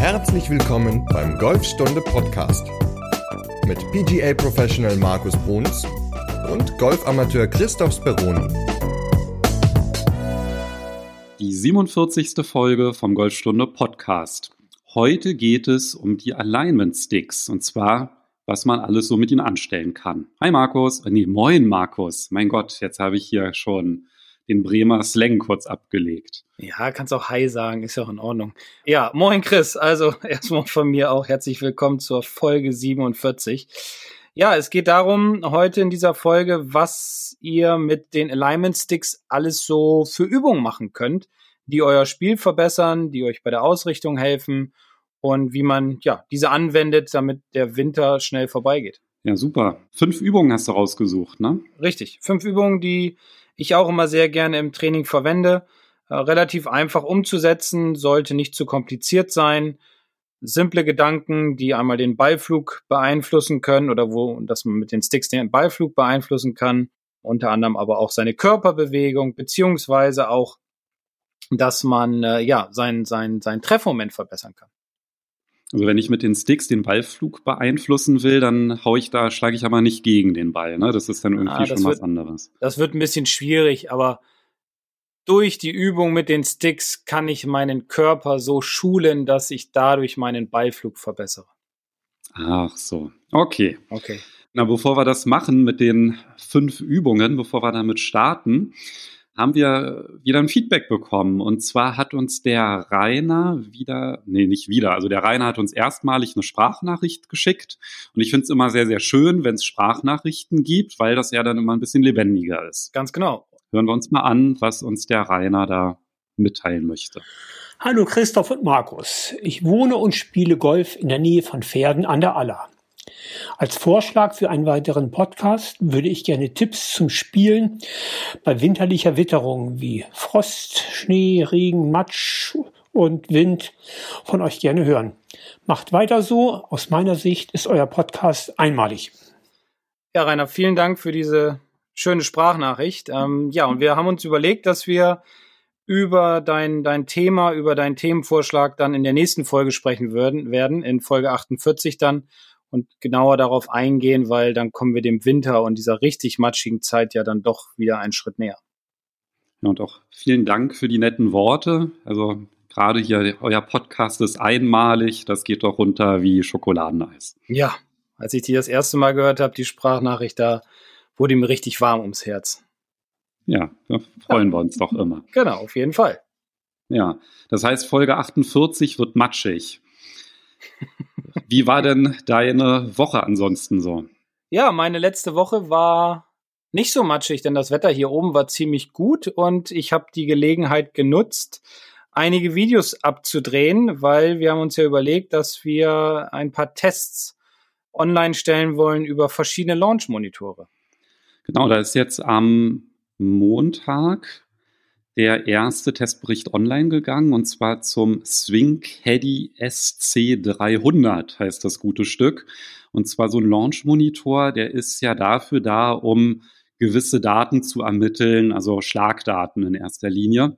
Herzlich willkommen beim Golfstunde Podcast mit PGA Professional Markus Bruns und Golfamateur Christoph Speroni. Die 47. Folge vom Golfstunde Podcast. Heute geht es um die Alignment Sticks und zwar, was man alles so mit ihnen anstellen kann. Hi Markus, äh, nee, moin Markus. Mein Gott, jetzt habe ich hier schon den Bremer Slang kurz abgelegt. Ja, kannst auch Hi sagen, ist ja auch in Ordnung. Ja, moin Chris, also erstmal von mir auch herzlich willkommen zur Folge 47. Ja, es geht darum, heute in dieser Folge, was ihr mit den Alignment Sticks alles so für Übungen machen könnt, die euer Spiel verbessern, die euch bei der Ausrichtung helfen und wie man ja diese anwendet, damit der Winter schnell vorbeigeht. Ja, super. Fünf Übungen hast du rausgesucht, ne? Richtig. Fünf Übungen, die ich auch immer sehr gerne im Training verwende. Äh, relativ einfach umzusetzen, sollte nicht zu kompliziert sein. Simple Gedanken, die einmal den Ballflug beeinflussen können oder wo, dass man mit den Sticks den Ballflug beeinflussen kann. Unter anderem aber auch seine Körperbewegung, beziehungsweise auch, dass man, äh, ja, sein, sein, sein Treffmoment verbessern kann. Also wenn ich mit den Sticks den Ballflug beeinflussen will, dann hau ich da, schlage ich aber nicht gegen den Ball. Ne? Das ist dann irgendwie ah, schon wird, was anderes. Das wird ein bisschen schwierig, aber durch die Übung mit den Sticks kann ich meinen Körper so schulen, dass ich dadurch meinen Ballflug verbessere. Ach so. Okay. Okay. Na, bevor wir das machen mit den fünf Übungen, bevor wir damit starten, haben wir wieder ein Feedback bekommen. Und zwar hat uns der Rainer wieder, nee, nicht wieder, also der Rainer hat uns erstmalig eine Sprachnachricht geschickt. Und ich finde es immer sehr, sehr schön, wenn es Sprachnachrichten gibt, weil das ja dann immer ein bisschen lebendiger ist. Ganz genau. Hören wir uns mal an, was uns der Rainer da mitteilen möchte. Hallo Christoph und Markus. Ich wohne und spiele Golf in der Nähe von Pferden an der Aller. Als Vorschlag für einen weiteren Podcast würde ich gerne Tipps zum Spielen bei winterlicher Witterung wie Frost, Schnee, Regen, Matsch und Wind von euch gerne hören. Macht weiter so. Aus meiner Sicht ist euer Podcast einmalig. Ja, Rainer, vielen Dank für diese schöne Sprachnachricht. Ähm, ja, und wir haben uns überlegt, dass wir über dein, dein Thema, über deinen Themenvorschlag dann in der nächsten Folge sprechen würden, werden, in Folge 48 dann und genauer darauf eingehen, weil dann kommen wir dem Winter und dieser richtig matschigen Zeit ja dann doch wieder einen Schritt näher. Ja, und auch vielen Dank für die netten Worte. Also gerade hier, euer Podcast ist einmalig, das geht doch runter wie Schokoladeneis. Ja, als ich die das erste Mal gehört habe, die Sprachnachricht, da wurde mir richtig warm ums Herz. Ja, da freuen wir uns doch immer. Genau, auf jeden Fall. Ja, das heißt, Folge 48 wird matschig. Wie war denn deine Woche ansonsten so? Ja, meine letzte Woche war nicht so matschig, denn das Wetter hier oben war ziemlich gut und ich habe die Gelegenheit genutzt, einige Videos abzudrehen, weil wir haben uns ja überlegt, dass wir ein paar Tests online stellen wollen über verschiedene Launch-Monitore. Genau, da ist jetzt am Montag der erste Testbericht online gegangen und zwar zum Swing Caddy SC300 heißt das gute Stück. Und zwar so ein Launch-Monitor, der ist ja dafür da, um gewisse Daten zu ermitteln, also Schlagdaten in erster Linie.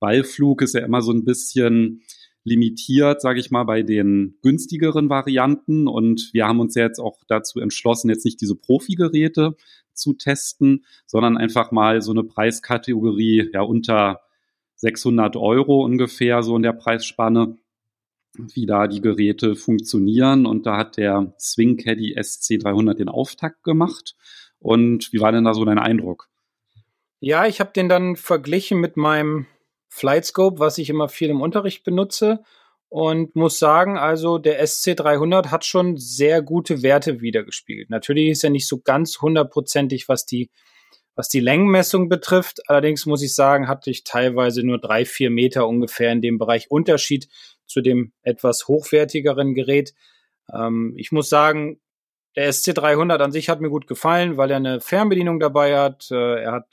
Ballflug ist ja immer so ein bisschen limitiert, sage ich mal, bei den günstigeren Varianten. Und wir haben uns ja jetzt auch dazu entschlossen, jetzt nicht diese Profi-Geräte zu testen, sondern einfach mal so eine Preiskategorie ja unter 600 Euro ungefähr so in der Preisspanne, wie da die Geräte funktionieren. Und da hat der Swing Caddy SC300 den Auftakt gemacht. Und wie war denn da so dein Eindruck? Ja, ich habe den dann verglichen mit meinem Flightscope, was ich immer viel im Unterricht benutze und muss sagen, also der SC300 hat schon sehr gute Werte wiedergespiegelt. Natürlich ist er nicht so ganz hundertprozentig, was die, was die Längenmessung betrifft. Allerdings muss ich sagen, hatte ich teilweise nur drei, vier Meter ungefähr in dem Bereich Unterschied zu dem etwas hochwertigeren Gerät. Ähm, ich muss sagen, der SC300 an sich hat mir gut gefallen, weil er eine Fernbedienung dabei hat. Äh, er hat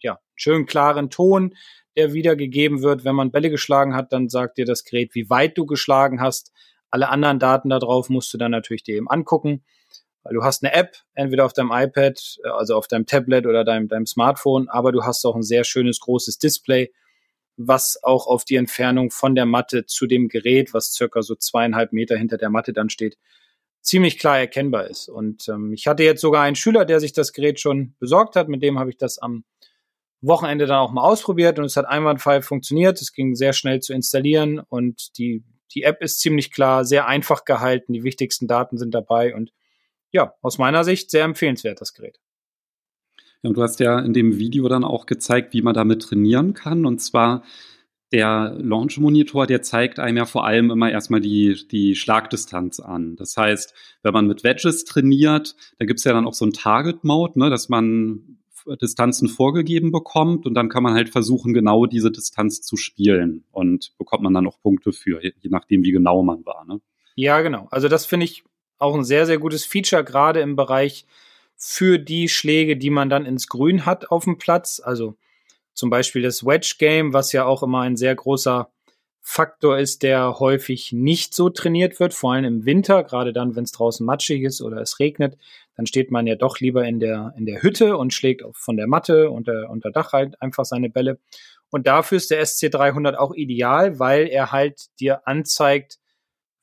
ja schön klaren Ton der wiedergegeben wird. Wenn man Bälle geschlagen hat, dann sagt dir das Gerät, wie weit du geschlagen hast. Alle anderen Daten darauf musst du dann natürlich dir eben angucken. Weil du hast eine App, entweder auf deinem iPad, also auf deinem Tablet oder deinem, deinem Smartphone, aber du hast auch ein sehr schönes großes Display. was auch auf die Entfernung von der Matte zu dem Gerät, was circa so zweieinhalb Meter hinter der Matte dann steht, ziemlich klar erkennbar ist. Und ähm, ich hatte jetzt sogar einen Schüler, der sich das Gerät schon besorgt hat. Mit dem habe ich das am Wochenende dann auch mal ausprobiert und es hat einwandfrei funktioniert. Es ging sehr schnell zu installieren und die, die App ist ziemlich klar, sehr einfach gehalten. Die wichtigsten Daten sind dabei und ja, aus meiner Sicht sehr empfehlenswert, das Gerät. Ja, und du hast ja in dem Video dann auch gezeigt, wie man damit trainieren kann. Und zwar der Launch Monitor, der zeigt einem ja vor allem immer erstmal die, die Schlagdistanz an. Das heißt, wenn man mit Wedges trainiert, da gibt's ja dann auch so ein Target Mode, ne, dass man Distanzen vorgegeben bekommt und dann kann man halt versuchen, genau diese Distanz zu spielen und bekommt man dann auch Punkte für, je nachdem, wie genau man war. Ne? Ja, genau. Also das finde ich auch ein sehr, sehr gutes Feature, gerade im Bereich für die Schläge, die man dann ins Grün hat auf dem Platz. Also zum Beispiel das Wedge Game, was ja auch immer ein sehr großer Faktor ist, der häufig nicht so trainiert wird, vor allem im Winter, gerade dann, wenn es draußen matschig ist oder es regnet, dann steht man ja doch lieber in der, in der Hütte und schlägt von der Matte unter, unter Dach halt einfach seine Bälle. Und dafür ist der SC300 auch ideal, weil er halt dir anzeigt,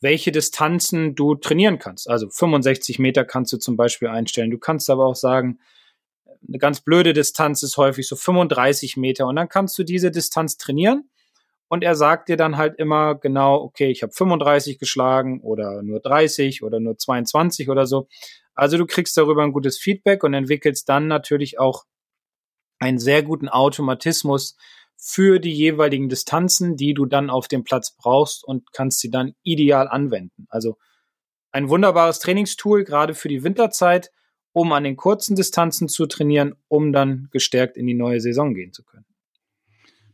welche Distanzen du trainieren kannst. Also 65 Meter kannst du zum Beispiel einstellen. Du kannst aber auch sagen, eine ganz blöde Distanz ist häufig so 35 Meter und dann kannst du diese Distanz trainieren und er sagt dir dann halt immer genau, okay, ich habe 35 geschlagen oder nur 30 oder nur 22 oder so. Also du kriegst darüber ein gutes Feedback und entwickelst dann natürlich auch einen sehr guten Automatismus, für die jeweiligen Distanzen, die du dann auf dem Platz brauchst und kannst sie dann ideal anwenden. Also ein wunderbares Trainingstool, gerade für die Winterzeit, um an den kurzen Distanzen zu trainieren, um dann gestärkt in die neue Saison gehen zu können.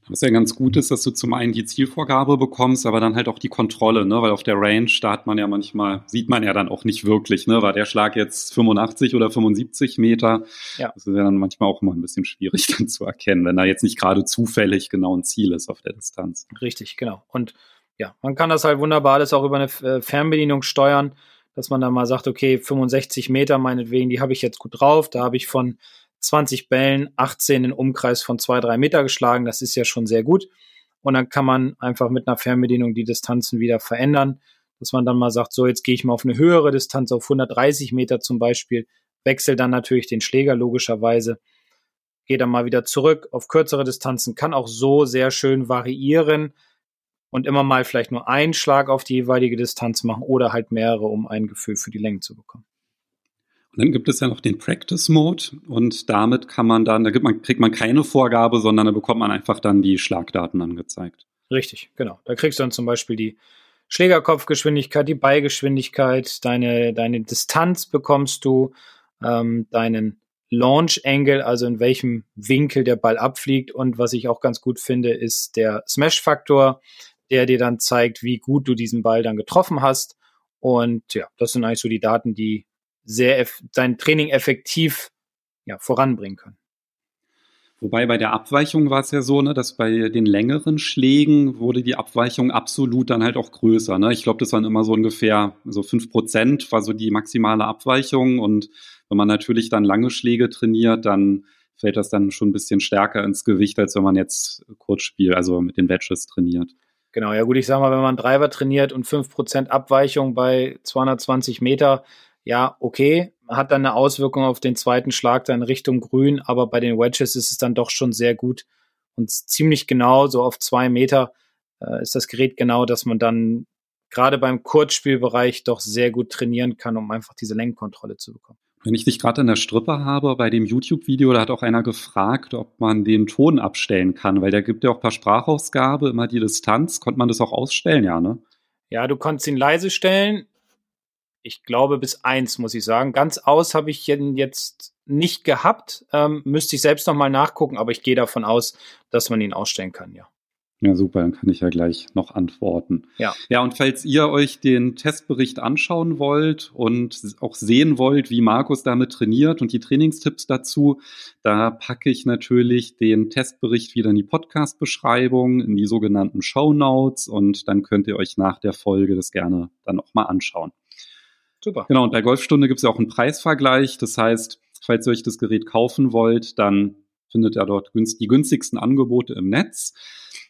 Was ja ganz gut ist, dass du zum einen die Zielvorgabe bekommst, aber dann halt auch die Kontrolle, ne? Weil auf der Range, da hat man ja manchmal, sieht man ja dann auch nicht wirklich, ne? War der Schlag jetzt 85 oder 75 Meter? Ja. Das ist ja dann manchmal auch immer ein bisschen schwierig dann zu erkennen, wenn da jetzt nicht gerade zufällig genau ein Ziel ist auf der Distanz. Richtig, genau. Und ja, man kann das halt wunderbar alles auch über eine äh, Fernbedienung steuern, dass man dann mal sagt, okay, 65 Meter meinetwegen, die habe ich jetzt gut drauf, da habe ich von 20 Bällen, 18 in Umkreis von 2-3 Meter geschlagen. Das ist ja schon sehr gut. Und dann kann man einfach mit einer Fernbedienung die Distanzen wieder verändern, dass man dann mal sagt, so jetzt gehe ich mal auf eine höhere Distanz, auf 130 Meter zum Beispiel, wechsle dann natürlich den Schläger logischerweise, gehe dann mal wieder zurück auf kürzere Distanzen, kann auch so sehr schön variieren und immer mal vielleicht nur einen Schlag auf die jeweilige Distanz machen oder halt mehrere, um ein Gefühl für die Länge zu bekommen. Und dann gibt es ja noch den Practice Mode und damit kann man dann, da man, kriegt man keine Vorgabe, sondern da bekommt man einfach dann die Schlagdaten angezeigt. Richtig, genau. Da kriegst du dann zum Beispiel die Schlägerkopfgeschwindigkeit, die Beigeschwindigkeit, deine, deine Distanz bekommst du, ähm, deinen Launch Angle, also in welchem Winkel der Ball abfliegt. Und was ich auch ganz gut finde, ist der Smash-Faktor, der dir dann zeigt, wie gut du diesen Ball dann getroffen hast. Und ja, das sind eigentlich so die Daten, die sehr sein Training effektiv ja, voranbringen können. Wobei bei der Abweichung war es ja so, ne, dass bei den längeren Schlägen wurde die Abweichung absolut dann halt auch größer. Ne? Ich glaube, das waren immer so ungefähr so fünf Prozent war so die maximale Abweichung. Und wenn man natürlich dann lange Schläge trainiert, dann fällt das dann schon ein bisschen stärker ins Gewicht, als wenn man jetzt Kurzspiel, also mit den Wedges trainiert. Genau, ja gut, ich sag mal, wenn man Driver trainiert und fünf Prozent Abweichung bei 220 Meter, ja, okay, hat dann eine Auswirkung auf den zweiten Schlag dann Richtung Grün, aber bei den Wedges ist es dann doch schon sehr gut und ziemlich genau, so auf zwei Meter äh, ist das Gerät genau, dass man dann gerade beim Kurzspielbereich doch sehr gut trainieren kann, um einfach diese Lenkkontrolle zu bekommen. Wenn ich dich gerade in der Strippe habe, bei dem YouTube-Video, da hat auch einer gefragt, ob man den Ton abstellen kann, weil der gibt ja auch per Sprachausgabe immer die Distanz. Konnte man das auch ausstellen, ja, ne? Ja, du konntest ihn leise stellen ich glaube bis eins, muss ich sagen. Ganz aus habe ich jetzt nicht gehabt. Ähm, müsste ich selbst nochmal nachgucken, aber ich gehe davon aus, dass man ihn ausstellen kann, ja. Ja, super, dann kann ich ja gleich noch antworten. Ja. Ja, und falls ihr euch den Testbericht anschauen wollt und auch sehen wollt, wie Markus damit trainiert und die Trainingstipps dazu, da packe ich natürlich den Testbericht wieder in die Podcast-Beschreibung, in die sogenannten Show Notes und dann könnt ihr euch nach der Folge das gerne dann auch mal anschauen. Super. Genau, und bei Golfstunde gibt es ja auch einen Preisvergleich. Das heißt, falls ihr euch das Gerät kaufen wollt, dann findet ihr dort die günstigsten Angebote im Netz.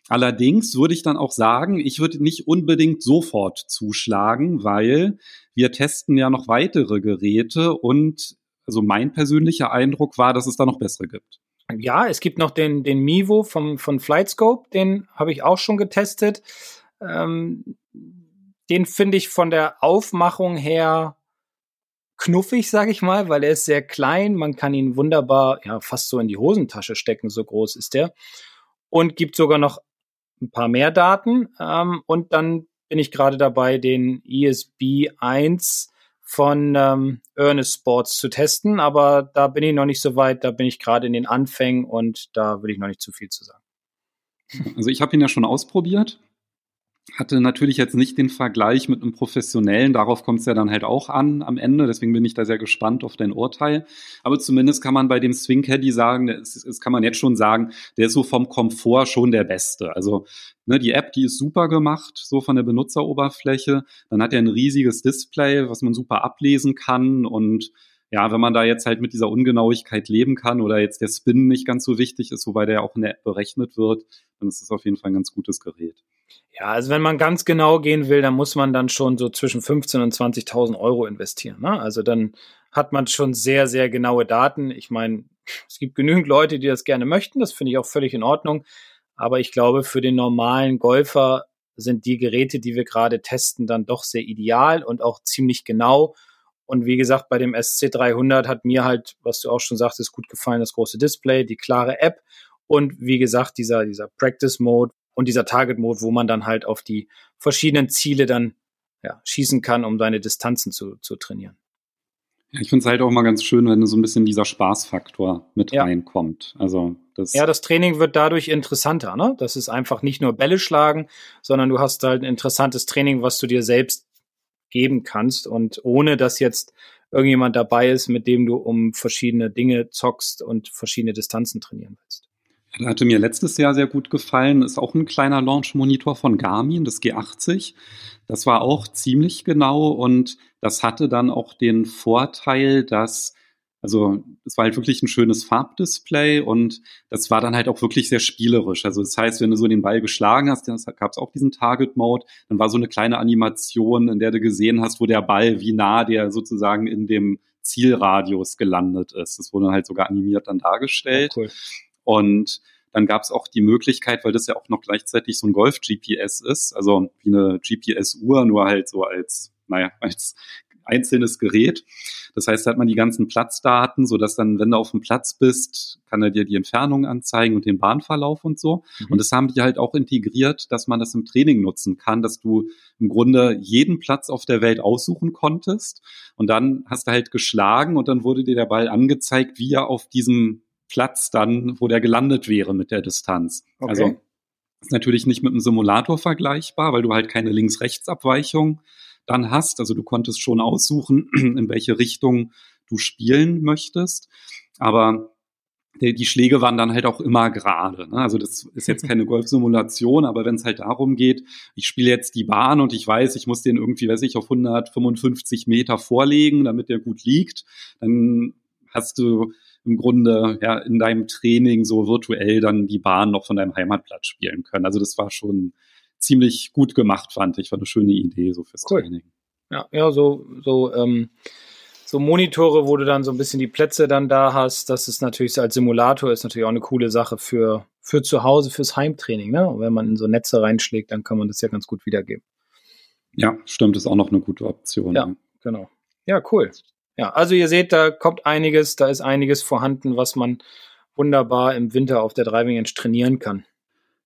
Allerdings würde ich dann auch sagen, ich würde nicht unbedingt sofort zuschlagen, weil wir testen ja noch weitere Geräte und also mein persönlicher Eindruck war, dass es da noch bessere gibt. Ja, es gibt noch den, den Mivo vom, von Flightscope, den habe ich auch schon getestet. Ähm, den finde ich von der Aufmachung her knuffig, sage ich mal, weil er ist sehr klein. Man kann ihn wunderbar, ja, fast so in die Hosentasche stecken, so groß ist der. Und gibt sogar noch ein paar mehr Daten. Ähm, und dann bin ich gerade dabei, den ESB 1 von ähm, Earnest Sports zu testen, aber da bin ich noch nicht so weit, da bin ich gerade in den Anfängen und da will ich noch nicht zu viel zu sagen. Also ich habe ihn ja schon ausprobiert hatte natürlich jetzt nicht den Vergleich mit einem professionellen, darauf kommt es ja dann halt auch an am Ende, deswegen bin ich da sehr gespannt auf dein Urteil. Aber zumindest kann man bei dem Swing Caddy sagen, das, das kann man jetzt schon sagen, der ist so vom Komfort schon der beste. Also ne, die App, die ist super gemacht, so von der Benutzeroberfläche. Dann hat er ein riesiges Display, was man super ablesen kann und ja, wenn man da jetzt halt mit dieser Ungenauigkeit leben kann oder jetzt der Spin nicht ganz so wichtig ist, wobei der auch in der App berechnet wird, dann ist es auf jeden Fall ein ganz gutes Gerät. Ja, also wenn man ganz genau gehen will, dann muss man dann schon so zwischen 15 und 20.000 Euro investieren. Ne? Also dann hat man schon sehr, sehr genaue Daten. Ich meine, es gibt genügend Leute, die das gerne möchten. Das finde ich auch völlig in Ordnung. Aber ich glaube, für den normalen Golfer sind die Geräte, die wir gerade testen, dann doch sehr ideal und auch ziemlich genau. Und wie gesagt, bei dem SC300 hat mir halt, was du auch schon sagtest, gut gefallen, das große Display, die klare App und wie gesagt, dieser, dieser Practice Mode, und dieser Target Mode, wo man dann halt auf die verschiedenen Ziele dann ja, schießen kann, um seine Distanzen zu, zu trainieren. Ja, ich finde es halt auch mal ganz schön, wenn so ein bisschen dieser Spaßfaktor mit ja. reinkommt. Also das ja, das Training wird dadurch interessanter. Ne? Das ist einfach nicht nur Bälle schlagen, sondern du hast halt ein interessantes Training, was du dir selbst geben kannst und ohne dass jetzt irgendjemand dabei ist, mit dem du um verschiedene Dinge zockst und verschiedene Distanzen trainieren willst. Hatte mir letztes Jahr sehr gut gefallen. Ist auch ein kleiner Launch-Monitor von Garmin, das G80. Das war auch ziemlich genau und das hatte dann auch den Vorteil, dass also es war halt wirklich ein schönes Farbdisplay und das war dann halt auch wirklich sehr spielerisch. Also das heißt, wenn du so den Ball geschlagen hast, dann gab es auch diesen Target-Mode, dann war so eine kleine Animation, in der du gesehen hast, wo der Ball, wie nah der sozusagen in dem Zielradius gelandet ist. Das wurde halt sogar animiert dann dargestellt. Oh, cool. Und dann gab es auch die Möglichkeit, weil das ja auch noch gleichzeitig so ein Golf-GPS ist, also wie eine GPS-Uhr, nur halt so als, naja, als einzelnes Gerät. Das heißt, da hat man die ganzen Platzdaten, so dass dann, wenn du auf dem Platz bist, kann er dir die Entfernung anzeigen und den Bahnverlauf und so. Mhm. Und das haben die halt auch integriert, dass man das im Training nutzen kann, dass du im Grunde jeden Platz auf der Welt aussuchen konntest. Und dann hast du halt geschlagen und dann wurde dir der Ball angezeigt, wie er auf diesem Platz dann, wo der gelandet wäre mit der Distanz. Okay. Also ist natürlich nicht mit einem Simulator vergleichbar, weil du halt keine Links-Rechts-Abweichung dann hast. Also du konntest schon aussuchen, in welche Richtung du spielen möchtest. Aber die Schläge waren dann halt auch immer gerade. Ne? Also das ist jetzt keine Golfsimulation, aber wenn es halt darum geht, ich spiele jetzt die Bahn und ich weiß, ich muss den irgendwie, weiß ich, auf 155 Meter vorlegen, damit der gut liegt, dann hast du im Grunde ja in deinem Training so virtuell dann die Bahn noch von deinem Heimatplatz spielen können. Also das war schon ziemlich gut gemacht, fand ich. War eine schöne Idee so fürs cool. Training. Ja, ja, so, so, ähm, so Monitore, wo du dann so ein bisschen die Plätze dann da hast, das ist natürlich als Simulator ist natürlich auch eine coole Sache für, für zu Hause, fürs Heimtraining. Ne? Und wenn man in so Netze reinschlägt, dann kann man das ja ganz gut wiedergeben. Ja, stimmt, ist auch noch eine gute Option. Ja. genau. Ja, cool. Ja, also ihr seht, da kommt einiges, da ist einiges vorhanden, was man wunderbar im Winter auf der Driving Range trainieren kann.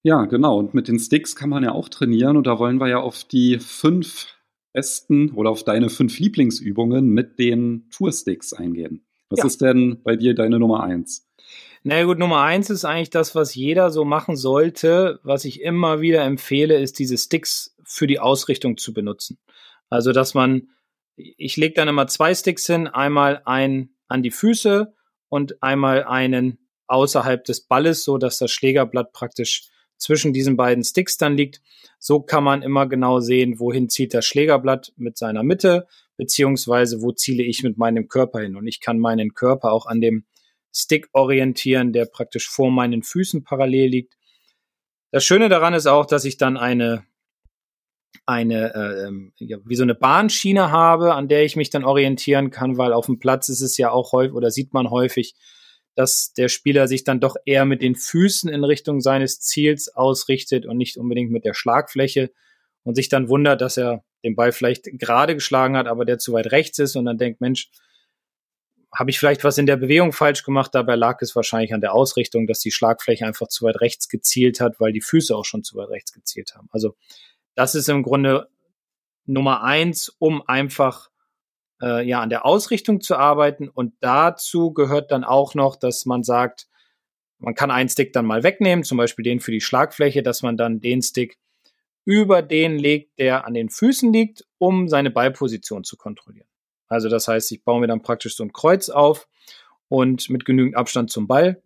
Ja, genau. Und mit den Sticks kann man ja auch trainieren. Und da wollen wir ja auf die fünf besten oder auf deine fünf Lieblingsübungen mit den Toursticks eingehen. Was ja. ist denn bei dir deine Nummer eins? Na gut, Nummer eins ist eigentlich das, was jeder so machen sollte. Was ich immer wieder empfehle, ist diese Sticks für die Ausrichtung zu benutzen. Also, dass man ich lege dann immer zwei Sticks hin, einmal einen an die Füße und einmal einen außerhalb des Balles, so dass das Schlägerblatt praktisch zwischen diesen beiden Sticks dann liegt. So kann man immer genau sehen, wohin zieht das Schlägerblatt mit seiner Mitte, beziehungsweise wo ziele ich mit meinem Körper hin. Und ich kann meinen Körper auch an dem Stick orientieren, der praktisch vor meinen Füßen parallel liegt. Das Schöne daran ist auch, dass ich dann eine eine äh, ähm, ja, wie so eine Bahnschiene habe, an der ich mich dann orientieren kann, weil auf dem Platz ist es ja auch häufig oder sieht man häufig, dass der Spieler sich dann doch eher mit den Füßen in Richtung seines Ziels ausrichtet und nicht unbedingt mit der Schlagfläche und sich dann wundert, dass er den Ball vielleicht gerade geschlagen hat, aber der zu weit rechts ist und dann denkt, Mensch, habe ich vielleicht was in der Bewegung falsch gemacht? Dabei lag es wahrscheinlich an der Ausrichtung, dass die Schlagfläche einfach zu weit rechts gezielt hat, weil die Füße auch schon zu weit rechts gezielt haben. Also das ist im Grunde Nummer eins, um einfach äh, ja an der Ausrichtung zu arbeiten. Und dazu gehört dann auch noch, dass man sagt, man kann einen Stick dann mal wegnehmen, zum Beispiel den für die Schlagfläche, dass man dann den Stick über den legt, der an den Füßen liegt, um seine Ballposition zu kontrollieren. Also das heißt, ich baue mir dann praktisch so ein Kreuz auf und mit genügend Abstand zum Ball,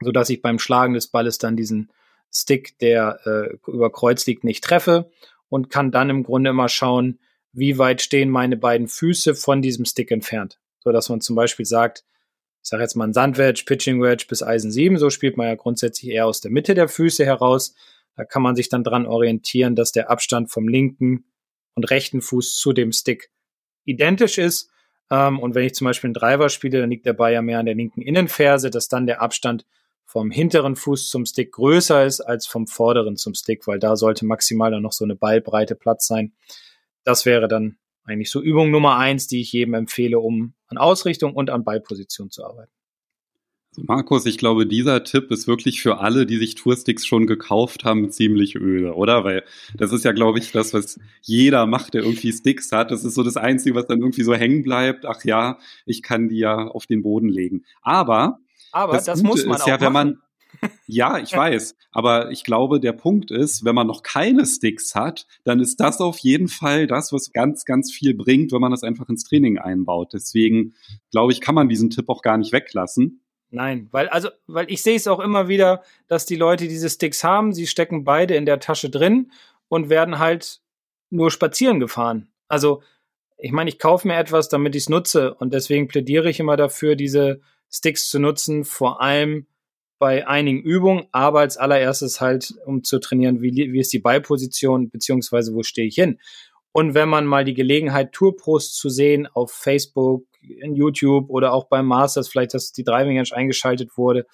so dass ich beim Schlagen des Balles dann diesen Stick, der äh, über Kreuz liegt, nicht treffe und kann dann im Grunde immer schauen, wie weit stehen meine beiden Füße von diesem Stick entfernt. So dass man zum Beispiel sagt, ich sage jetzt mal ein Sandwedge, Pitching Wedge bis Eisen 7, so spielt man ja grundsätzlich eher aus der Mitte der Füße heraus. Da kann man sich dann dran orientieren, dass der Abstand vom linken und rechten Fuß zu dem Stick identisch ist. Ähm, und wenn ich zum Beispiel einen Driver spiele, dann liegt der Ball ja mehr an der linken Innenferse, dass dann der Abstand vom hinteren Fuß zum Stick größer ist als vom vorderen zum Stick, weil da sollte maximal dann noch so eine Ballbreite Platz sein. Das wäre dann eigentlich so Übung Nummer eins, die ich jedem empfehle, um an Ausrichtung und an Ballposition zu arbeiten. Markus, ich glaube, dieser Tipp ist wirklich für alle, die sich Toursticks schon gekauft haben, ziemlich öde, oder? Weil das ist ja, glaube ich, das, was jeder macht, der irgendwie Sticks hat. Das ist so das Einzige, was dann irgendwie so hängen bleibt. Ach ja, ich kann die ja auf den Boden legen. Aber, Aber das, das muss man ist auch ja, wenn man, ja, ich weiß. Aber ich glaube, der Punkt ist, wenn man noch keine Sticks hat, dann ist das auf jeden Fall das, was ganz, ganz viel bringt, wenn man das einfach ins Training einbaut. Deswegen, glaube ich, kann man diesen Tipp auch gar nicht weglassen. Nein, weil also, weil ich sehe es auch immer wieder, dass die Leute diese Sticks haben, sie stecken beide in der Tasche drin und werden halt nur spazieren gefahren. Also, ich meine, ich kaufe mir etwas, damit ich es nutze und deswegen plädiere ich immer dafür, diese Sticks zu nutzen, vor allem bei einigen Übungen, aber als allererstes halt, um zu trainieren, wie, wie ist die Ballposition, beziehungsweise wo stehe ich hin. Und wenn man mal die Gelegenheit, Tourposts zu sehen auf Facebook, in YouTube oder auch beim Masters, vielleicht, dass die Driving Range eingeschaltet wurde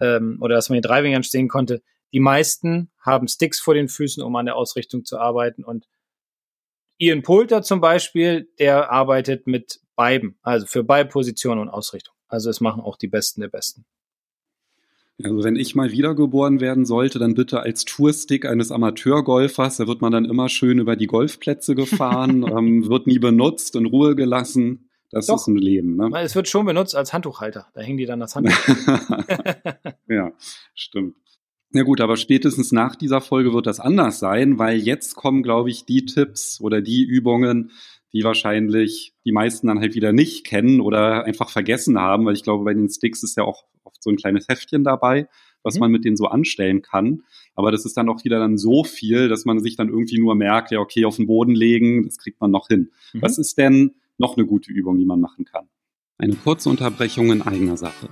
ähm, oder dass man die Driving Range sehen konnte. Die meisten haben Sticks vor den Füßen, um an der Ausrichtung zu arbeiten. Und Ian Poulter zum Beispiel, der arbeitet mit beiden, also für Ballposition und Ausrichtung. Also es machen auch die Besten der Besten. Also wenn ich mal wiedergeboren werden sollte, dann bitte als Tourstick eines Amateurgolfers. Da wird man dann immer schön über die Golfplätze gefahren, ähm, wird nie benutzt, in Ruhe gelassen. Das Doch. ist ein Leben. Ne? Es wird schon benutzt als Handtuchhalter. Da hängen die dann das Handtuch. ja, stimmt. Na gut, aber spätestens nach dieser Folge wird das anders sein, weil jetzt kommen, glaube ich, die Tipps oder die Übungen, die wahrscheinlich die meisten dann halt wieder nicht kennen oder einfach vergessen haben, weil ich glaube, bei den Sticks ist ja auch oft so ein kleines Heftchen dabei, was mhm. man mit denen so anstellen kann. Aber das ist dann auch wieder dann so viel, dass man sich dann irgendwie nur merkt, ja, okay, auf den Boden legen, das kriegt man noch hin. Mhm. Was ist denn noch eine gute Übung, die man machen kann. Eine kurze Unterbrechung in eigener Sache.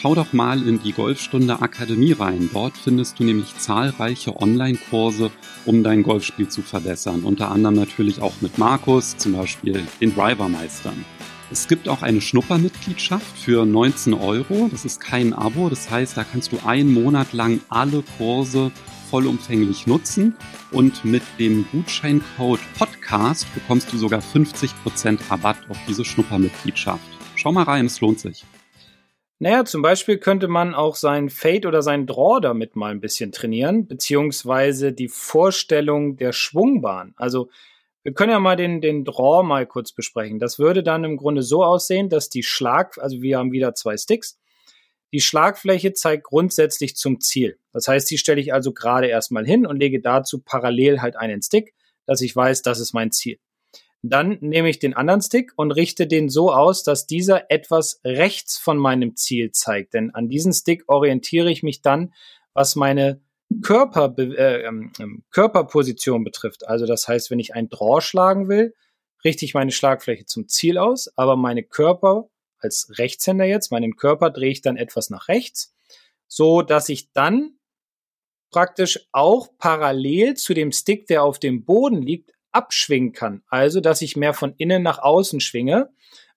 Schau doch mal in die Golfstunde Akademie rein. Dort findest du nämlich zahlreiche Online-Kurse, um dein Golfspiel zu verbessern. Unter anderem natürlich auch mit Markus, zum Beispiel den Drivermeistern. Es gibt auch eine Schnuppermitgliedschaft für 19 Euro. Das ist kein Abo. Das heißt, da kannst du einen Monat lang alle Kurse vollumfänglich nutzen. Und mit dem Gutscheincode Podcast bekommst du sogar 50% Rabatt auf diese Schnuppermitgliedschaft. Schau mal rein, es lohnt sich. Naja, zum Beispiel könnte man auch sein Fade oder sein Draw damit mal ein bisschen trainieren, beziehungsweise die Vorstellung der Schwungbahn. Also wir können ja mal den, den Draw mal kurz besprechen. Das würde dann im Grunde so aussehen, dass die Schlag, also wir haben wieder zwei Sticks, die Schlagfläche zeigt grundsätzlich zum Ziel. Das heißt, die stelle ich also gerade erstmal hin und lege dazu parallel halt einen Stick, dass ich weiß, das ist mein Ziel. Dann nehme ich den anderen Stick und richte den so aus, dass dieser etwas rechts von meinem Ziel zeigt. Denn an diesen Stick orientiere ich mich dann, was meine Körper, äh, ähm, ähm, Körperposition betrifft. Also das heißt, wenn ich ein Draw schlagen will, richte ich meine Schlagfläche zum Ziel aus, aber meine Körper als Rechtshänder jetzt, meinen Körper drehe ich dann etwas nach rechts, so dass ich dann praktisch auch parallel zu dem Stick, der auf dem Boden liegt, abschwingen kann. Also, dass ich mehr von innen nach außen schwinge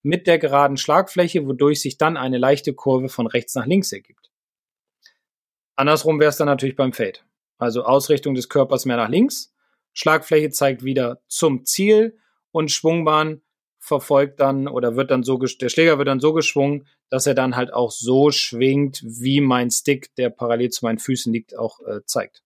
mit der geraden Schlagfläche, wodurch sich dann eine leichte Kurve von rechts nach links ergibt. Andersrum wäre es dann natürlich beim Fade. Also Ausrichtung des Körpers mehr nach links, Schlagfläche zeigt wieder zum Ziel und Schwungbahn verfolgt dann oder wird dann so, der Schläger wird dann so geschwungen, dass er dann halt auch so schwingt, wie mein Stick, der parallel zu meinen Füßen liegt, auch äh, zeigt.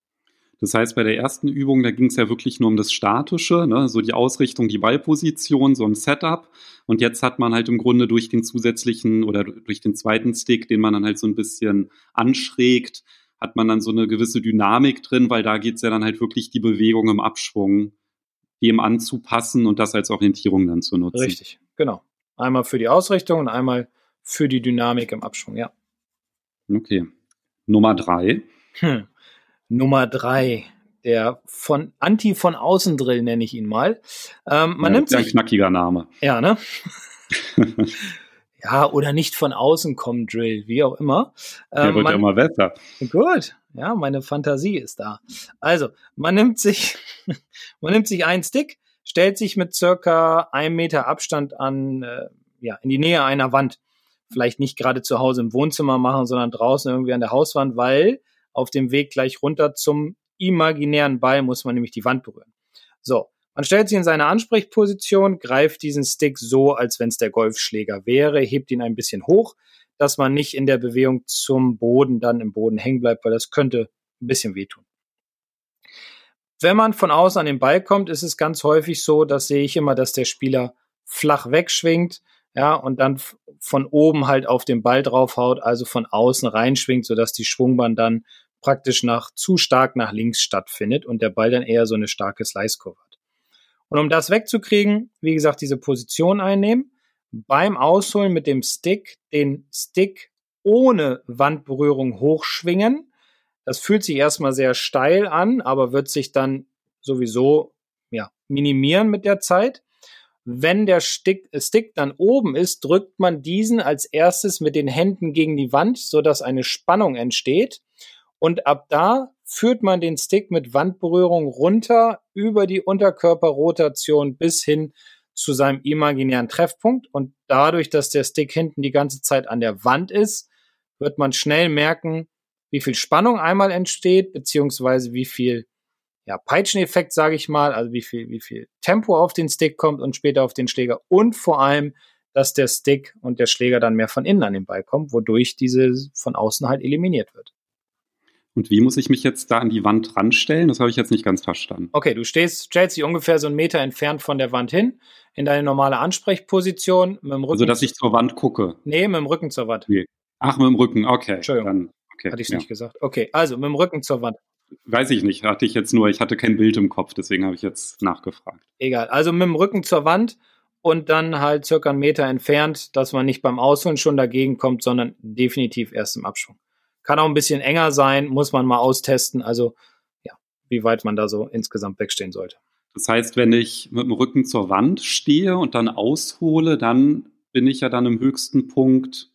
Das heißt, bei der ersten Übung, da ging es ja wirklich nur um das Statische, ne? so die Ausrichtung, die Ballposition, so ein Setup. Und jetzt hat man halt im Grunde durch den zusätzlichen oder durch den zweiten Stick, den man dann halt so ein bisschen anschrägt, hat man dann so eine gewisse Dynamik drin, weil da geht es ja dann halt wirklich die Bewegung im Abschwung dem anzupassen und das als Orientierung dann zu nutzen. Richtig, genau. Einmal für die Ausrichtung und einmal für die Dynamik im Abschwung, ja. Okay. Nummer drei. Hm. Nummer drei. Der von Anti von Außen Drill nenne ich ihn mal. Ähm, man ja, nimmt sich, ein knackiger Name. Ja, ne? ja, oder nicht von außen kommen Drill, wie auch immer. Der ähm, wird man, ja immer besser. Gut, ja, meine Fantasie ist da. Also, man nimmt sich, man nimmt sich einen Stick, stellt sich mit circa einem Meter Abstand an, äh, ja, in die Nähe einer Wand. Vielleicht nicht gerade zu Hause im Wohnzimmer machen, sondern draußen irgendwie an der Hauswand, weil auf dem Weg gleich runter zum imaginären Ball muss man nämlich die Wand berühren. So, man stellt sich in seine Ansprechposition, greift diesen Stick so, als wenn es der Golfschläger wäre, hebt ihn ein bisschen hoch, dass man nicht in der Bewegung zum Boden dann im Boden hängen bleibt, weil das könnte ein bisschen wehtun. Wenn man von außen an den Ball kommt, ist es ganz häufig so, das sehe ich immer, dass der Spieler flach wegschwingt, ja, und dann von oben halt auf den Ball draufhaut, also von außen reinschwingt, sodass die Schwungbahn dann praktisch nach zu stark nach links stattfindet und der Ball dann eher so eine starke Slice-Kurve hat. Und um das wegzukriegen, wie gesagt, diese Position einnehmen, beim Ausholen mit dem Stick den Stick ohne Wandberührung hochschwingen. Das fühlt sich erstmal sehr steil an, aber wird sich dann sowieso ja, minimieren mit der Zeit. Wenn der Stick, Stick dann oben ist, drückt man diesen als erstes mit den Händen gegen die Wand, sodass eine Spannung entsteht. Und ab da führt man den Stick mit Wandberührung runter über die Unterkörperrotation bis hin zu seinem imaginären Treffpunkt. Und dadurch, dass der Stick hinten die ganze Zeit an der Wand ist, wird man schnell merken, wie viel Spannung einmal entsteht, beziehungsweise wie viel ja, Peitscheneffekt, sage ich mal, also wie viel, wie viel Tempo auf den Stick kommt und später auf den Schläger und vor allem, dass der Stick und der Schläger dann mehr von innen an den Ball kommen, wodurch diese von außen halt eliminiert wird. Und wie muss ich mich jetzt da an die Wand ranstellen? Das habe ich jetzt nicht ganz verstanden. Okay, du stehst, stellst dich ungefähr so einen Meter entfernt von der Wand hin, in deine normale Ansprechposition, mit dem Rücken. Also, dass ich zur Wand gucke? Nee, mit dem Rücken zur Wand. Nee. Ach, mit dem Rücken, okay. Entschuldigung. Dann, okay, Hatte ich ja. nicht gesagt. Okay, also mit dem Rücken zur Wand. Weiß ich nicht, hatte ich jetzt nur, ich hatte kein Bild im Kopf, deswegen habe ich jetzt nachgefragt. Egal, also mit dem Rücken zur Wand und dann halt circa einen Meter entfernt, dass man nicht beim Ausholen schon dagegen kommt, sondern definitiv erst im Abschwung. Kann auch ein bisschen enger sein, muss man mal austesten. Also ja, wie weit man da so insgesamt wegstehen sollte. Das heißt, wenn ich mit dem Rücken zur Wand stehe und dann aushole, dann bin ich ja dann im höchsten Punkt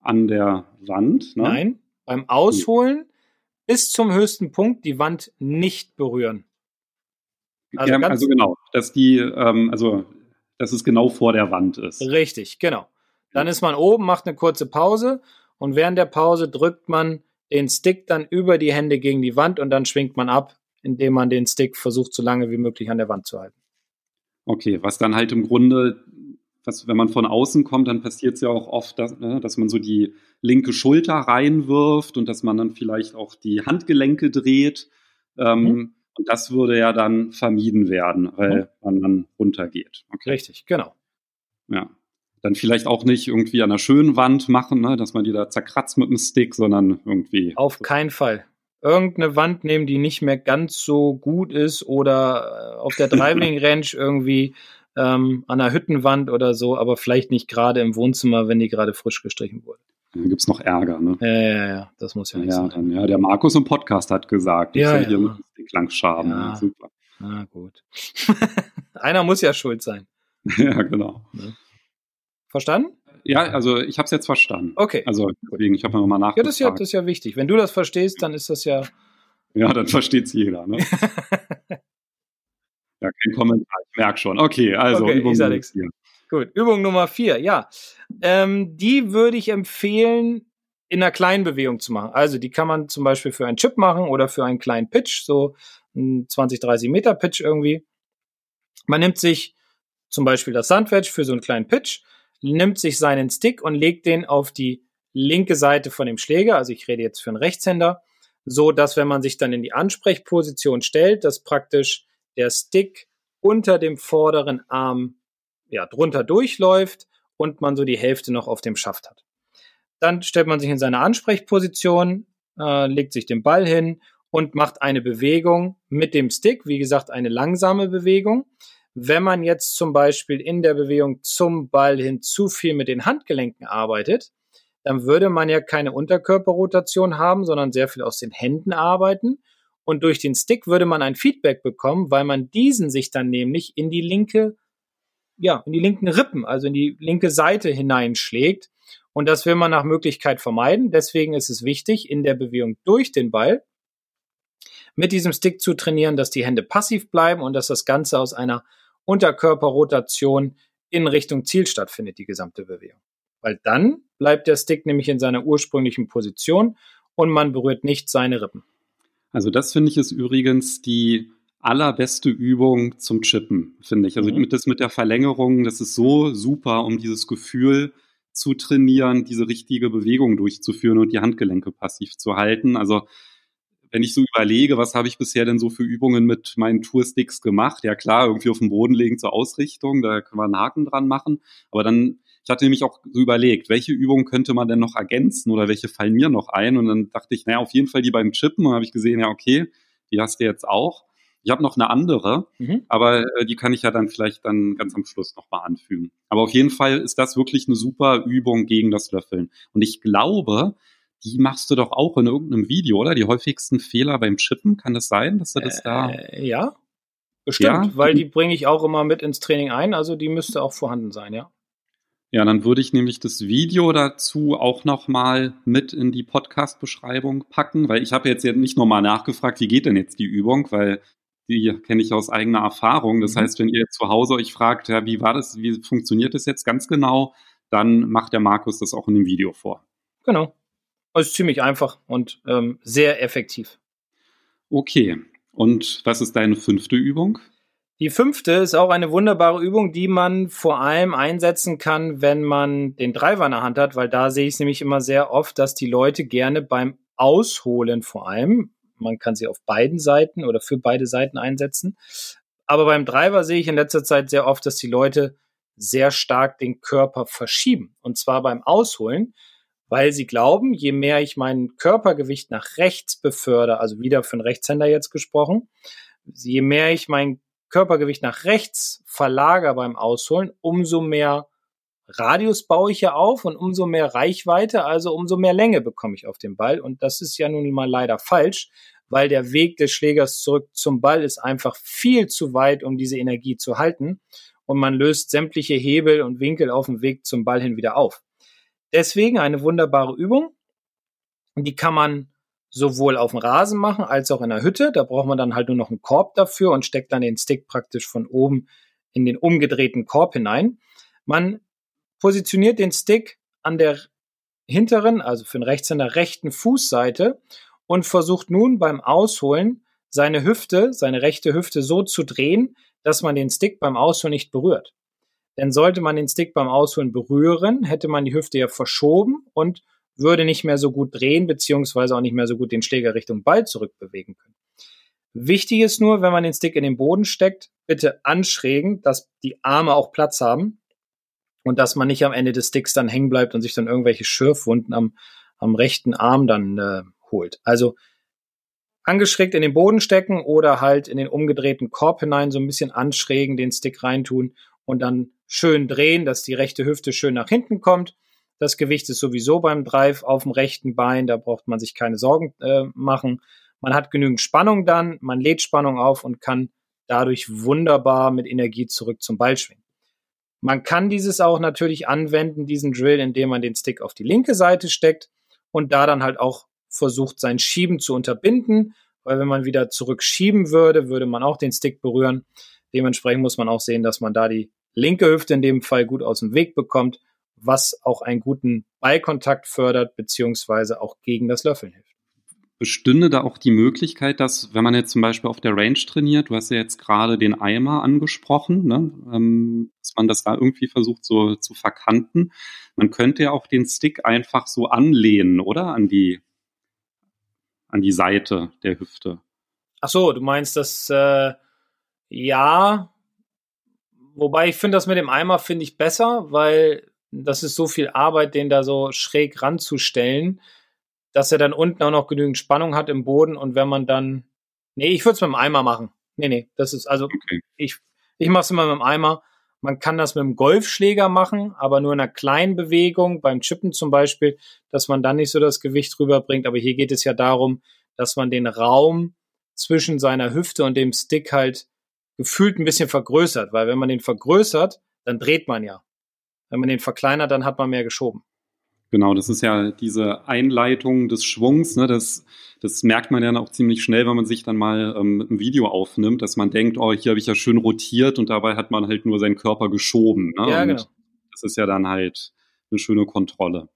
an der Wand. Ne? Nein, beim Ausholen bis zum höchsten Punkt die Wand nicht berühren. Also, ja, also genau, dass die, ähm, also dass es genau vor der Wand ist. Richtig, genau. Dann ist man oben, macht eine kurze Pause und während der Pause drückt man den Stick dann über die Hände gegen die Wand und dann schwingt man ab, indem man den Stick versucht, so lange wie möglich an der Wand zu halten. Okay, was dann halt im Grunde, was, wenn man von außen kommt, dann passiert es ja auch oft, dass, ne, dass man so die linke Schulter reinwirft und dass man dann vielleicht auch die Handgelenke dreht. Ähm, mhm. Und das würde ja dann vermieden werden, weil mhm. man dann runtergeht. Okay. Richtig, genau. Ja dann vielleicht auch nicht irgendwie an einer schönen Wand machen, ne, dass man die da zerkratzt mit dem Stick, sondern irgendwie. Auf keinen Fall. Irgendeine Wand nehmen, die nicht mehr ganz so gut ist oder äh, auf der Driving Range irgendwie ähm, an einer Hüttenwand oder so, aber vielleicht nicht gerade im Wohnzimmer, wenn die gerade frisch gestrichen wurde. Dann gibt es noch Ärger, ne? Ja, ja, ja, das muss ja nicht ja, sein. Ja, der Markus im Podcast hat gesagt, ich ja, soll ja. hier mit dem Stick lang schaben. Ja. Super. Na gut. Einer muss ja schuld sein. ja, genau. Ja. Verstanden? Ja, also ich habe es jetzt verstanden. Okay. Also deswegen, ich habe nochmal nachgefragt. Ja das, ist ja, das ist ja wichtig. Wenn du das verstehst, dann ist das ja Ja, dann versteht es jeder. Ne? ja, kein Kommentar, ich merke schon. Okay, also okay, Übung Nummer vier. Gut, Übung Nummer vier, ja. Ähm, die würde ich empfehlen, in einer kleinen Bewegung zu machen. Also die kann man zum Beispiel für einen Chip machen oder für einen kleinen Pitch, so ein 20, 30 Meter Pitch irgendwie. Man nimmt sich zum Beispiel das Sandwedge für so einen kleinen Pitch, nimmt sich seinen Stick und legt den auf die linke Seite von dem Schläger. Also ich rede jetzt für einen Rechtshänder, so dass wenn man sich dann in die Ansprechposition stellt, dass praktisch der Stick unter dem vorderen Arm ja, drunter durchläuft und man so die Hälfte noch auf dem Schaft hat. Dann stellt man sich in seine Ansprechposition, äh, legt sich den Ball hin und macht eine Bewegung mit dem Stick. Wie gesagt, eine langsame Bewegung. Wenn man jetzt zum Beispiel in der Bewegung zum Ball hin zu viel mit den Handgelenken arbeitet, dann würde man ja keine Unterkörperrotation haben, sondern sehr viel aus den Händen arbeiten. Und durch den Stick würde man ein Feedback bekommen, weil man diesen sich dann nämlich in die linke, ja, in die linken Rippen, also in die linke Seite hineinschlägt. Und das will man nach Möglichkeit vermeiden. Deswegen ist es wichtig, in der Bewegung durch den Ball mit diesem Stick zu trainieren, dass die Hände passiv bleiben und dass das Ganze aus einer Unterkörperrotation in Richtung Ziel stattfindet, die gesamte Bewegung. Weil dann bleibt der Stick nämlich in seiner ursprünglichen Position und man berührt nicht seine Rippen. Also das finde ich ist übrigens die allerbeste Übung zum Chippen, finde ich. Also mhm. mit, das mit der Verlängerung, das ist so super, um dieses Gefühl zu trainieren, diese richtige Bewegung durchzuführen und die Handgelenke passiv zu halten. Also wenn ich so überlege, was habe ich bisher denn so für Übungen mit meinen Toursticks gemacht? Ja klar, irgendwie auf den Boden legen zur Ausrichtung, da können wir einen Haken dran machen. Aber dann, ich hatte nämlich auch so überlegt, welche Übungen könnte man denn noch ergänzen oder welche fallen mir noch ein? Und dann dachte ich, naja, auf jeden Fall die beim Chippen. Und dann habe ich gesehen, ja okay, die hast du jetzt auch. Ich habe noch eine andere, mhm. aber äh, die kann ich ja dann vielleicht dann ganz am Schluss nochmal anfügen. Aber auf jeden Fall ist das wirklich eine super Übung gegen das Löffeln. Und ich glaube, die machst du doch auch in irgendeinem Video, oder? Die häufigsten Fehler beim Chippen, kann das sein, dass du das da. Äh, ja, bestimmt, ja? weil die bringe ich auch immer mit ins Training ein, also die müsste auch vorhanden sein, ja. Ja, dann würde ich nämlich das Video dazu auch nochmal mit in die Podcast-Beschreibung packen, weil ich habe jetzt nicht nochmal nachgefragt, wie geht denn jetzt die Übung, weil die kenne ich aus eigener Erfahrung. Das mhm. heißt, wenn ihr zu Hause euch fragt, ja, wie war das, wie funktioniert das jetzt ganz genau, dann macht der Markus das auch in dem Video vor. Genau. Es ist ziemlich einfach und ähm, sehr effektiv. Okay. Und was ist deine fünfte Übung? Die fünfte ist auch eine wunderbare Übung, die man vor allem einsetzen kann, wenn man den Driver in der Hand hat, weil da sehe ich es nämlich immer sehr oft, dass die Leute gerne beim Ausholen vor allem, man kann sie auf beiden Seiten oder für beide Seiten einsetzen, aber beim Driver sehe ich in letzter Zeit sehr oft, dass die Leute sehr stark den Körper verschieben. Und zwar beim Ausholen weil sie glauben, je mehr ich mein Körpergewicht nach rechts befördere, also wieder für einen Rechtshänder jetzt gesprochen, je mehr ich mein Körpergewicht nach rechts verlagere beim Ausholen, umso mehr Radius baue ich ja auf und umso mehr Reichweite, also umso mehr Länge bekomme ich auf den Ball. Und das ist ja nun mal leider falsch, weil der Weg des Schlägers zurück zum Ball ist einfach viel zu weit, um diese Energie zu halten. Und man löst sämtliche Hebel und Winkel auf dem Weg zum Ball hin wieder auf. Deswegen eine wunderbare Übung. Die kann man sowohl auf dem Rasen machen als auch in der Hütte. Da braucht man dann halt nur noch einen Korb dafür und steckt dann den Stick praktisch von oben in den umgedrehten Korb hinein. Man positioniert den Stick an der hinteren, also für den Rechtshänder rechten Fußseite und versucht nun beim Ausholen seine Hüfte, seine rechte Hüfte so zu drehen, dass man den Stick beim Ausholen nicht berührt. Denn sollte man den Stick beim Ausholen berühren, hätte man die Hüfte ja verschoben und würde nicht mehr so gut drehen, beziehungsweise auch nicht mehr so gut den Schläger Richtung Ball zurückbewegen können. Wichtig ist nur, wenn man den Stick in den Boden steckt, bitte anschrägen, dass die Arme auch Platz haben und dass man nicht am Ende des Sticks dann hängen bleibt und sich dann irgendwelche Schürfwunden am, am rechten Arm dann äh, holt. Also angeschrägt in den Boden stecken oder halt in den umgedrehten Korb hinein so ein bisschen anschrägen, den Stick reintun und dann schön drehen, dass die rechte Hüfte schön nach hinten kommt. Das Gewicht ist sowieso beim Drive auf dem rechten Bein, da braucht man sich keine Sorgen äh, machen. Man hat genügend Spannung dann, man lädt Spannung auf und kann dadurch wunderbar mit Energie zurück zum Ball schwingen. Man kann dieses auch natürlich anwenden, diesen Drill, indem man den Stick auf die linke Seite steckt und da dann halt auch versucht, sein Schieben zu unterbinden, weil wenn man wieder zurückschieben würde, würde man auch den Stick berühren. Dementsprechend muss man auch sehen, dass man da die linke Hüfte in dem Fall gut aus dem Weg bekommt, was auch einen guten Beikontakt fördert, beziehungsweise auch gegen das Löffeln hilft. Bestünde da auch die Möglichkeit, dass, wenn man jetzt zum Beispiel auf der Range trainiert, du hast ja jetzt gerade den Eimer angesprochen, ne, ähm, dass man das da irgendwie versucht so zu verkanten. Man könnte ja auch den Stick einfach so anlehnen, oder? An die, an die Seite der Hüfte. Ach so, du meinst, dass, äh, ja, wobei ich finde das mit dem Eimer finde ich besser, weil das ist so viel Arbeit, den da so schräg ranzustellen dass er dann unten auch noch genügend Spannung hat im Boden und wenn man dann, nee, ich würde es mit dem Eimer machen. Nee, nee, das ist, also okay. ich, ich mache es immer mit dem Eimer. Man kann das mit dem Golfschläger machen, aber nur in einer kleinen Bewegung, beim Chippen zum Beispiel, dass man dann nicht so das Gewicht rüberbringt. Aber hier geht es ja darum, dass man den Raum zwischen seiner Hüfte und dem Stick halt gefühlt ein bisschen vergrößert, weil wenn man den vergrößert, dann dreht man ja. Wenn man den verkleinert, dann hat man mehr geschoben. Genau, das ist ja diese Einleitung des Schwungs, ne, das, das merkt man ja auch ziemlich schnell, wenn man sich dann mal ähm, ein Video aufnimmt, dass man denkt, oh, hier habe ich ja schön rotiert und dabei hat man halt nur seinen Körper geschoben. Ne? Ja, genau. Das ist ja dann halt eine schöne Kontrolle.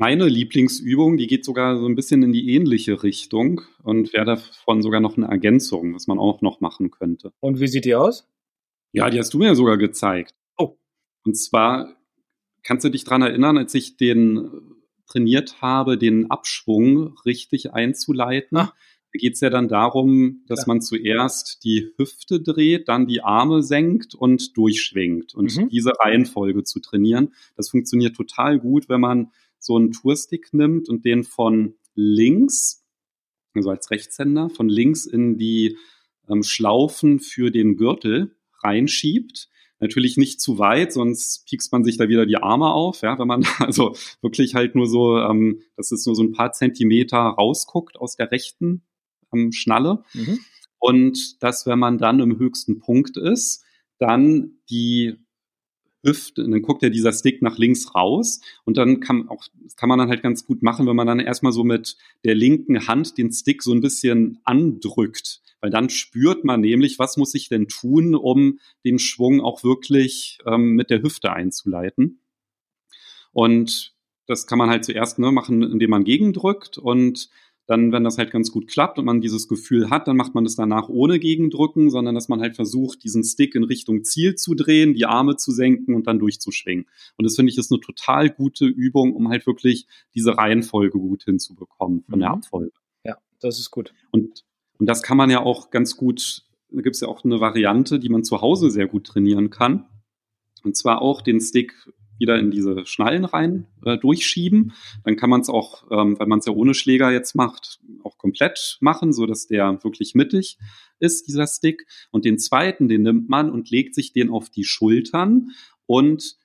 Meine Lieblingsübung, die geht sogar so ein bisschen in die ähnliche Richtung und wäre davon sogar noch eine Ergänzung, was man auch noch machen könnte. Und wie sieht die aus? Ja, die hast du mir sogar gezeigt. Oh. Und zwar Kannst du dich dran erinnern, als ich den äh, trainiert habe, den Abschwung richtig einzuleiten? Ah. Da geht es ja dann darum, dass ja. man zuerst die Hüfte dreht, dann die Arme senkt und durchschwingt. Und mhm. diese Reihenfolge zu trainieren, das funktioniert total gut, wenn man so einen Tourstick nimmt und den von links, also als Rechtshänder, von links in die ähm, Schlaufen für den Gürtel reinschiebt Natürlich nicht zu weit, sonst piekst man sich da wieder die Arme auf, ja, wenn man also wirklich halt nur so, ähm, dass es nur so ein paar Zentimeter rausguckt aus der rechten ähm, Schnalle. Mhm. Und dass, wenn man dann im höchsten Punkt ist, dann die Hüfte, dann guckt ja dieser Stick nach links raus und dann kann auch, kann man dann halt ganz gut machen, wenn man dann erstmal so mit der linken Hand den Stick so ein bisschen andrückt weil dann spürt man nämlich, was muss ich denn tun, um den Schwung auch wirklich ähm, mit der Hüfte einzuleiten. Und das kann man halt zuerst ne, machen, indem man gegendrückt und dann, wenn das halt ganz gut klappt und man dieses Gefühl hat, dann macht man das danach ohne Gegendrücken, sondern dass man halt versucht, diesen Stick in Richtung Ziel zu drehen, die Arme zu senken und dann durchzuschwingen. Und das finde ich ist eine total gute Übung, um halt wirklich diese Reihenfolge gut hinzubekommen von mhm. der Abfolge. Ja, das ist gut. Und und das kann man ja auch ganz gut, da gibt es ja auch eine Variante, die man zu Hause sehr gut trainieren kann. Und zwar auch den Stick wieder in diese Schnallen rein äh, durchschieben. Dann kann man es auch, ähm, wenn man es ja ohne Schläger jetzt macht, auch komplett machen, so dass der wirklich mittig ist, dieser Stick. Und den zweiten, den nimmt man und legt sich den auf die Schultern und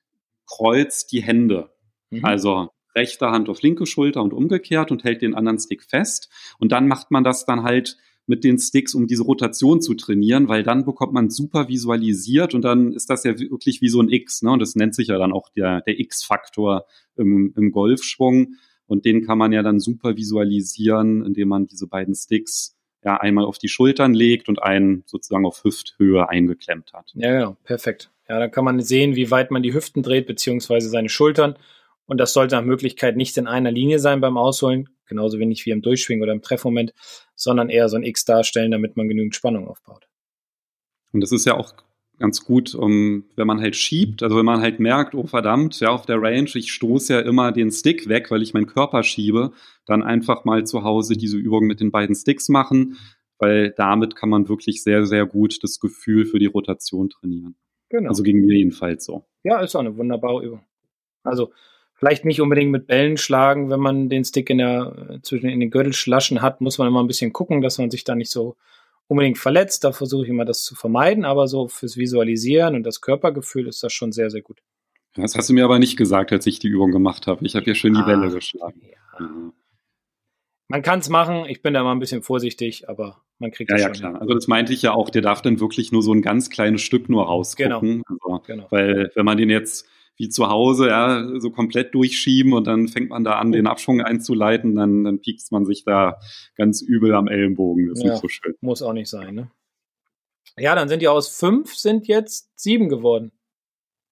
kreuzt die Hände. Mhm. Also rechte Hand auf linke Schulter und umgekehrt und hält den anderen Stick fest. Und dann macht man das dann halt mit den Sticks, um diese Rotation zu trainieren, weil dann bekommt man super visualisiert und dann ist das ja wirklich wie so ein X, ne? Und das nennt sich ja dann auch der, der X-Faktor im, im Golfschwung. Und den kann man ja dann super visualisieren, indem man diese beiden Sticks ja einmal auf die Schultern legt und einen sozusagen auf Hüfthöhe eingeklemmt hat. Ja, genau, perfekt. Ja, dann kann man sehen, wie weit man die Hüften dreht, beziehungsweise seine Schultern. Und das sollte nach Möglichkeit nicht in einer Linie sein beim Ausholen, genauso wenig wie im Durchschwingen oder im Treffmoment, sondern eher so ein X darstellen, damit man genügend Spannung aufbaut. Und das ist ja auch ganz gut, um, wenn man halt schiebt, also wenn man halt merkt, oh verdammt, ja, auf der Range, ich stoße ja immer den Stick weg, weil ich meinen Körper schiebe, dann einfach mal zu Hause diese Übung mit den beiden Sticks machen, weil damit kann man wirklich sehr, sehr gut das Gefühl für die Rotation trainieren. Genau. Also gegen mir jedenfalls so. Ja, ist auch eine wunderbare Übung. Also Vielleicht nicht unbedingt mit Bällen schlagen, wenn man den Stick in der, zwischen in den Gürtelschlaschen hat, muss man immer ein bisschen gucken, dass man sich da nicht so unbedingt verletzt. Da versuche ich immer das zu vermeiden, aber so fürs Visualisieren und das Körpergefühl ist das schon sehr, sehr gut. Das hast du mir aber nicht gesagt, als ich die Übung gemacht habe. Ich habe hier schön die ah, Bälle geschlagen. Ja. Mhm. Man kann es machen, ich bin da mal ein bisschen vorsichtig, aber man kriegt ja, das ja, schon. Ja, klar. Also das meinte ich ja auch, der darf dann wirklich nur so ein ganz kleines Stück nur rausgucken. Genau. Also, genau. Weil wenn man den jetzt wie zu Hause, ja, so komplett durchschieben und dann fängt man da an, den Abschwung einzuleiten, dann, dann piekst man sich da ganz übel am Ellenbogen. Das ist Ja. nicht so schön. Muss auch nicht sein, ne? Ja, dann sind ja aus fünf sind jetzt sieben geworden.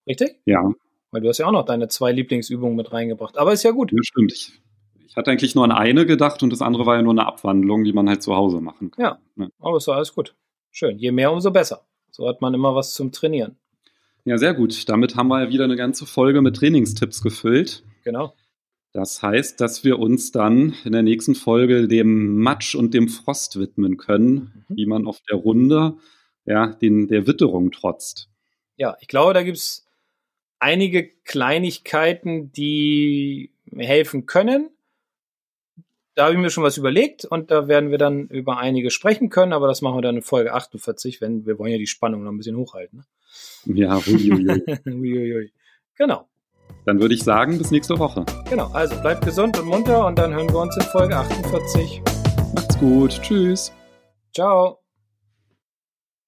Richtig? Ja, Weil du hast ja auch noch deine zwei Lieblingsübungen mit reingebracht. Aber ist ja gut. das stimmt. Ich, ich hatte eigentlich nur an eine gedacht und das andere war ja nur eine Abwandlung, die man halt zu Hause machen kann. Ja. Ja. Aber ist doch alles gut. Schön. Je mehr, umso besser. So hat man immer was zum Trainieren. Ja, sehr gut. Damit haben wir wieder eine ganze Folge mit Trainingstipps gefüllt. Genau. Das heißt, dass wir uns dann in der nächsten Folge dem Matsch und dem Frost widmen können, Mhm. wie man auf der Runde ja, den, der Witterung trotzt. Ja, ich glaube, da gibt's einige Kleinigkeiten, die helfen können. Da habe ich mir schon was überlegt und da werden wir dann über einige sprechen können, aber das machen wir dann in Folge 48, wenn wir wollen ja die Spannung noch ein bisschen hochhalten. Ja, huiuiui. Ne? Uiuiui. genau, Dann würde ich sagen, bis nächste Woche. genau. Also bleibt gesund und munter und dann hören wir uns in Folge 48. Macht's gut. Tschüss. Ciao.